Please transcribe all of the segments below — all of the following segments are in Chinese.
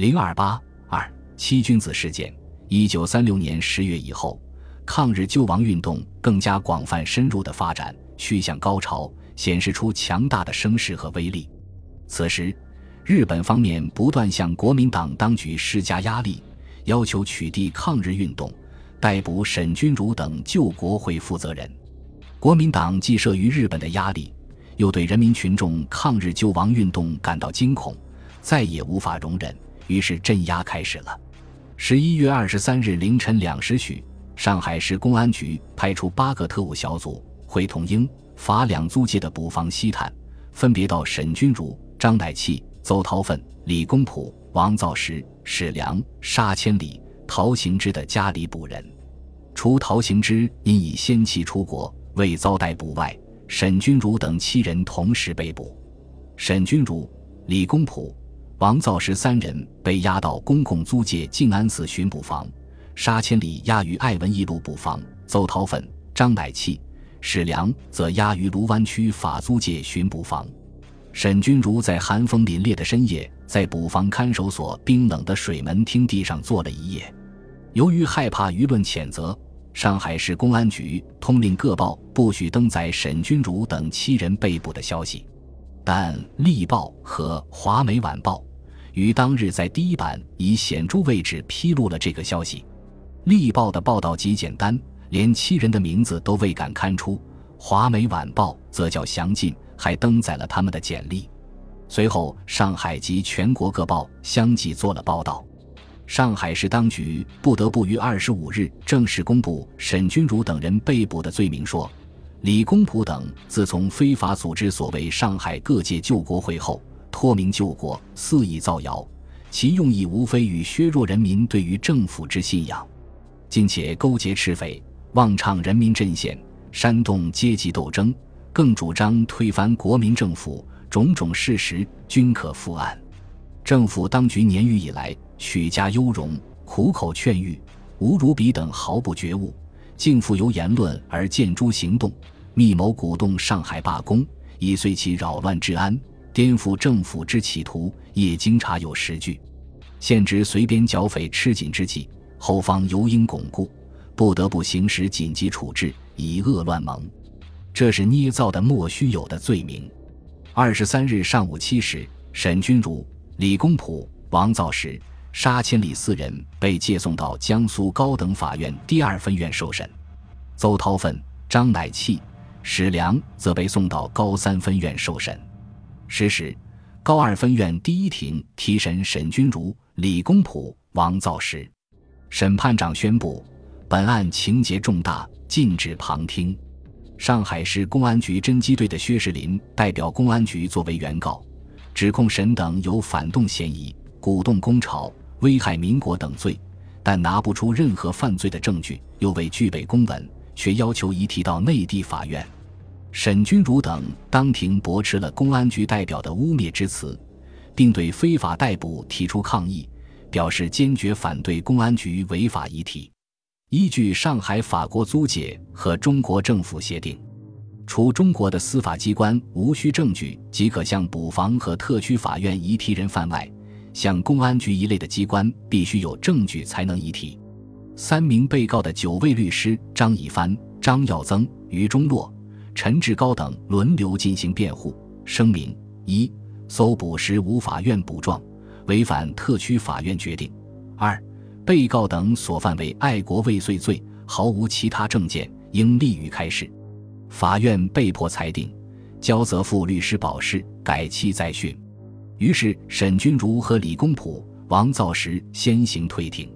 零二八二七君子事件。一九三六年十月以后，抗日救亡运动更加广泛深入的发展，趋向高潮，显示出强大的声势和威力。此时，日本方面不断向国民党当局施加压力，要求取缔抗日运动，逮捕沈钧儒等救国会负责人。国民党既慑于日本的压力，又对人民群众抗日救亡运动感到惊恐，再也无法容忍，于是镇压开始了。十一月二十三日凌晨两时许，上海市公安局派出八个特务小组，会同英法两租界的捕房西探，分别到沈钧儒、张乃器、邹韬奋、李公朴、王造时、史良、沙千里、陶行知的家里捕人。除陶行知因已先期出国未遭逮捕外，沈钧儒等七人同时被捕。沈钧儒、李公朴。王造时三人被押到公共租界静安寺巡捕房，沙千里押于爱文一路捕房，邹韬粉、张乃器、史良则押于卢湾区法租界巡捕房。沈君儒在寒风凛冽的深夜，在捕房看守所冰冷的水门厅地上坐了一夜。由于害怕舆论谴责，上海市公安局通令各报不许登载沈君儒等七人被捕的消息，但《立报》和《华美晚报》。于当日在第一版以显著位置披露了这个消息，《立报》的报道极简单，连七人的名字都未敢刊出；《华美晚报》则较详尽，还登载了他们的简历。随后，上海及全国各报相继做了报道。上海市当局不得不于二十五日正式公布沈君儒等人被捕的罪名，说李公朴等自从非法组织所谓上海各界救国会后。托名救国，肆意造谣，其用意无非与削弱人民对于政府之信仰，并且勾结赤匪，妄唱人民阵线，煽动阶级斗争，更主张推翻国民政府，种种事实均可复案。政府当局年余以来，许家优容，苦口劝谕，吴如比等毫不觉悟，竟复由言论而见诸行动，密谋鼓动上海罢工，以遂其扰乱治安。颠覆政府之企图，也经查有实据。现值随边剿匪吃紧之际，后方尤应巩固，不得不行使紧急处置，以遏乱盟。这是捏造的莫须有的罪名。二十三日上午七时，沈君儒、李公朴、王造时、沙千里四人被借送到江苏高等法院第二分院受审，邹韬奋、张乃器、史良则被送到高三分院受审。十时，高二分院第一庭提审沈君如、李公朴、王造时。审判长宣布，本案情节重大，禁止旁听。上海市公安局侦缉队的薛世林代表公安局作为原告，指控沈等有反动嫌疑、鼓动工潮、危害民国等罪，但拿不出任何犯罪的证据，又未具备公文，却要求移提到内地法院。沈君儒等当庭驳斥了公安局代表的污蔑之词，并对非法逮捕提出抗议，表示坚决反对公安局违法遗体。依据上海法国租界和中国政府协定，除中国的司法机关无需证据即可向捕房和特区法院移提人犯外，像公安局一类的机关必须有证据才能移提。三名被告的九位律师张以帆、张耀增、于中洛。陈志高等轮流进行辩护，声明：一、搜捕时无法院补状，违反特区法院决定；二、被告等所犯为爱国未遂罪，毫无其他证件，应立予开释。法院被迫裁定，交泽富律师保释，改期再讯。于是，沈君儒和李公朴、王造时先行退庭。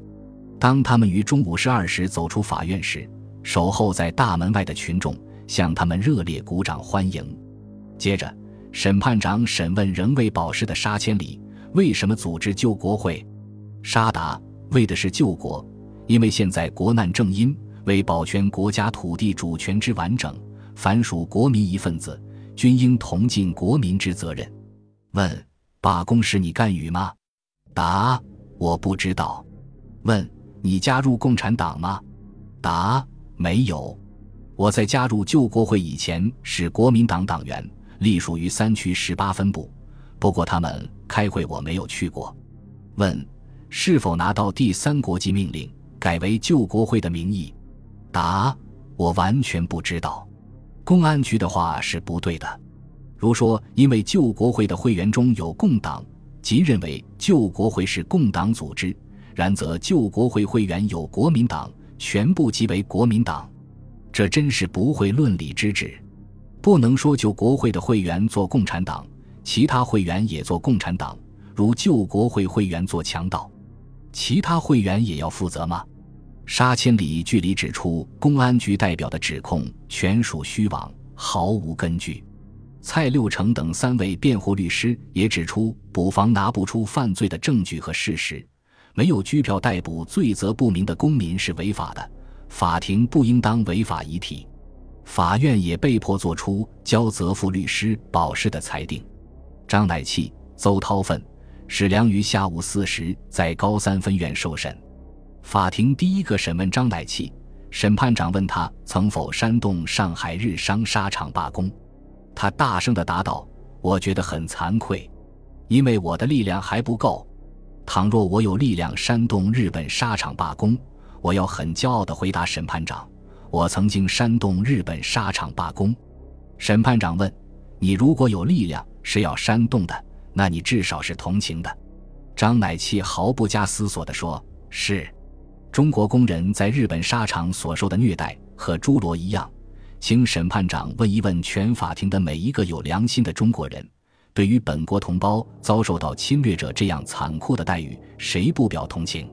当他们于中午十二时走出法院时，守候在大门外的群众。向他们热烈鼓掌欢迎。接着，审判长审问仍未保释的沙千里为什么组织救国会。沙答：为的是救国，因为现在国难正因，为保全国家土地主权之完整，凡属国民一份子，均应同尽国民之责任。问：罢工时你干与吗？答：我不知道。问：你加入共产党吗？答：没有。我在加入救国会以前是国民党党员，隶属于三区十八分部。不过他们开会我没有去过。问是否拿到第三国际命令，改为救国会的名义？答：我完全不知道。公安局的话是不对的。如说因为救国会的会员中有共党，即认为救国会是共党组织，然则救国会会员有国民党，全部即为国民党，这真是不会论理之至。不能说救国会的会员做共产党，其他会员也做共产党，如救国会会员做强盗。其他会员也要负责吗？沙千里据理指出，公安局代表的指控全属虚妄，毫无根据。蔡六成等三位辩护律师也指出，捕房拿不出犯罪的证据和事实，没有拘票逮捕罪责不明的公民是违法的，法庭不应当违法遗体。法院也被迫作出交责付律师保释的裁定。张乃器、邹韬奋。史良于下午四时在高三分院受审，法庭第一个审问张乃器，审判长问他曾否煽动上海日商纱厂罢工，他大声地答道：“我觉得很惭愧，因为我的力量还不够。倘若我有力量煽动日本纱厂罢工，我要很骄傲地回答审判长：我曾经煽动日本纱厂罢工。”审判长问：“你如果有力量是要煽动的？”那你至少是同情的，张乃器毫不加思索地说：“是，中国工人在日本纱厂所受的虐待和朱罗一样。”请审判长问一问全法庭的每一个有良心的中国人，对于本国同胞遭受到侵略者这样残酷的待遇，谁不表同情？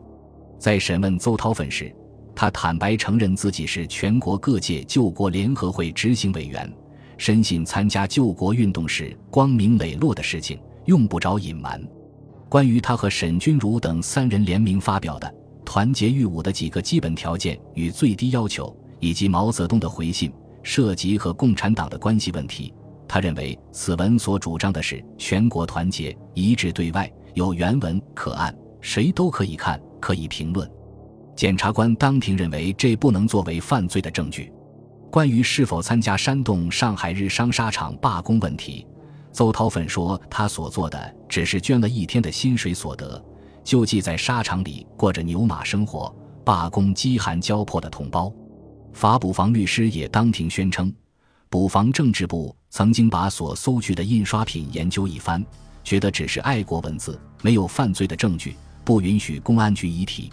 在审问邹韬奋时，他坦白承认自己是全国各界救国联合会执行委员，深信参加救国运动是光明磊落的事情。用不着隐瞒，关于他和沈钧儒等三人联名发表的《团结御侮》的几个基本条件与最低要求，以及毛泽东的回信，涉及和共产党的关系问题。他认为此文所主张的是全国团结一致对外，有原文可按，谁都可以看，可以评论。检察官当庭认为这不能作为犯罪的证据。关于是否参加煽动上海日商纱厂罢工问题。邹韬奋说：“他所做的只是捐了一天的薪水所得，救济在沙场里过着牛马生活、罢工饥寒交迫的同胞。”法捕房律师也当庭宣称，捕房政治部曾经把所搜取的印刷品研究一番，觉得只是爱国文字，没有犯罪的证据，不允许公安局遗体。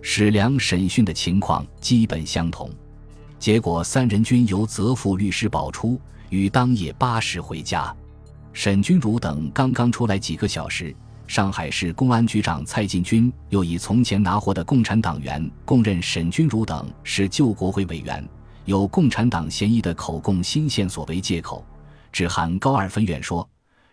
史良审讯的情况基本相同，结果三人均由责付律师保出，于当夜八时回家。沈钧儒等刚刚出来几个小时，上海市公安局长蔡进军又以从前拿获的共产党员供认沈钧儒等是救国会委员，有共产党嫌疑的口供新线索为借口，致函高二分院说，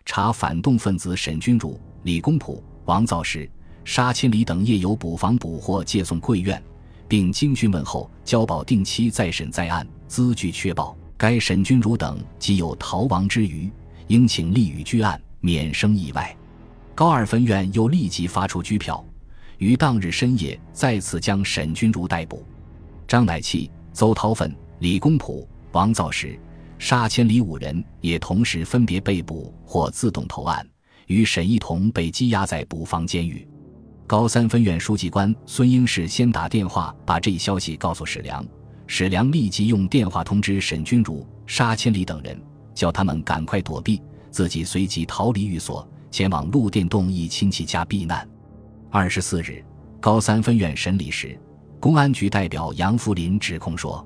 查反动分子沈钧儒、李公朴、王造时、沙千里等夜游捕房捕获借送贵院，并经讯问后交保定期再审再案，资据确保，该沈君儒等即有逃亡之余。应请立予拘案，免生意外。高二分院又立即发出拘票，于当日深夜再次将沈君儒逮捕。张乃器、邹韬奋、李公朴、王造时、沙千里五人也同时分别被捕或自动投案，与沈一同被羁押在捕房监狱。高三分院书记官孙英士先打电话把这一消息告诉史良，史良立即用电话通知沈君儒、沙千里等人。叫他们赶快躲避，自己随即逃离寓所，前往陆店洞一亲戚家避难。二十四日，高三分院审理时，公安局代表杨福林指控说，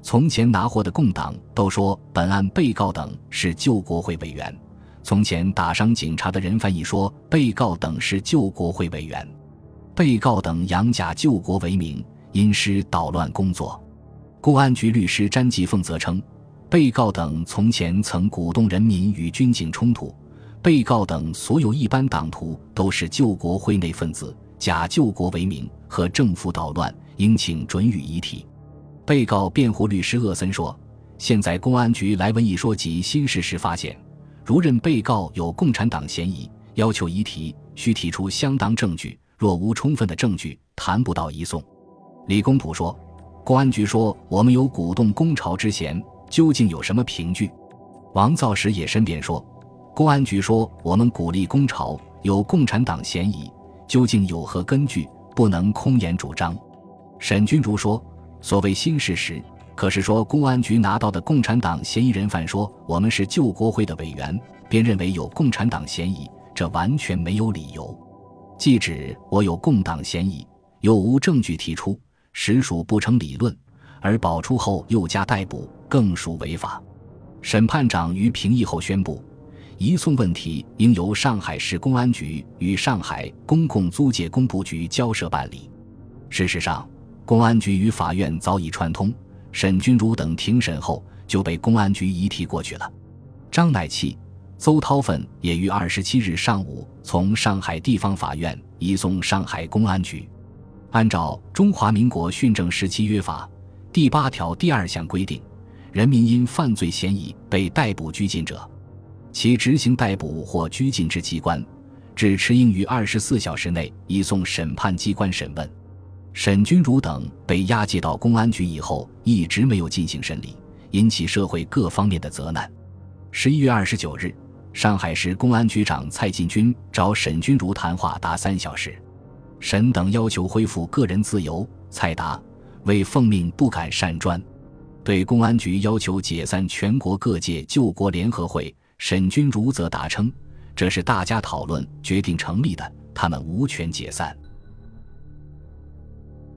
从前拿货的共党都说本案被告等是救国会委员，从前打伤警察的人翻译说被告等是救国会委员，被告等养假救国为名，因师捣乱工作。公安局律师詹继凤则称。被告等从前曾鼓动人民与军警冲突，被告等所有一般党徒都是救国会内分子，假救国为名和政府捣乱，应请准予遗体。被告辩护律师厄森说：“现在公安局来文一说及新事实发现，如认被告有共产党嫌疑，要求遗体需提出相当证据，若无充分的证据，谈不到移送。”李公朴说：“公安局说我们有鼓动攻朝之嫌。”究竟有什么凭据？王造时也申辩说，公安局说我们鼓励攻朝，有共产党嫌疑，究竟有何根据？不能空言主张。沈钧儒说：“所谓新事实，可是说公安局拿到的共产党嫌疑人犯说我们是救国会的委员，便认为有共产党嫌疑，这完全没有理由。即指我有共党嫌疑，又无证据提出，实属不成理论。而保出后又加逮捕，更属违法。”审判长于评议后宣布。移送问题应由上海市公安局与上海公共租界工部局交涉办理。事实上，公安局与法院早已串通，沈君儒等庭审后就被公安局移提过去了。张乃器、邹韬奋也于二十七日上午从上海地方法院移送上海公安局。按照《中华民国训政时期约法》第八条第二项规定，人民因犯罪嫌疑被逮捕拘禁者。其执行逮捕或拘禁之机关，只持应于二十四小时内移送审判机关审问。沈钧儒等被押解到公安局以后，一直没有进行审理，引起社会各方面的责难。十一月二十九日，上海市公安局长蔡进军找沈钧儒谈话达三小时，沈等要求恢复个人自由。蔡答：为奉命不敢擅专，对公安局要求解散全国各界救国联合会。沈钧儒则答称：“这是大家讨论决定成立的，他们无权解散。”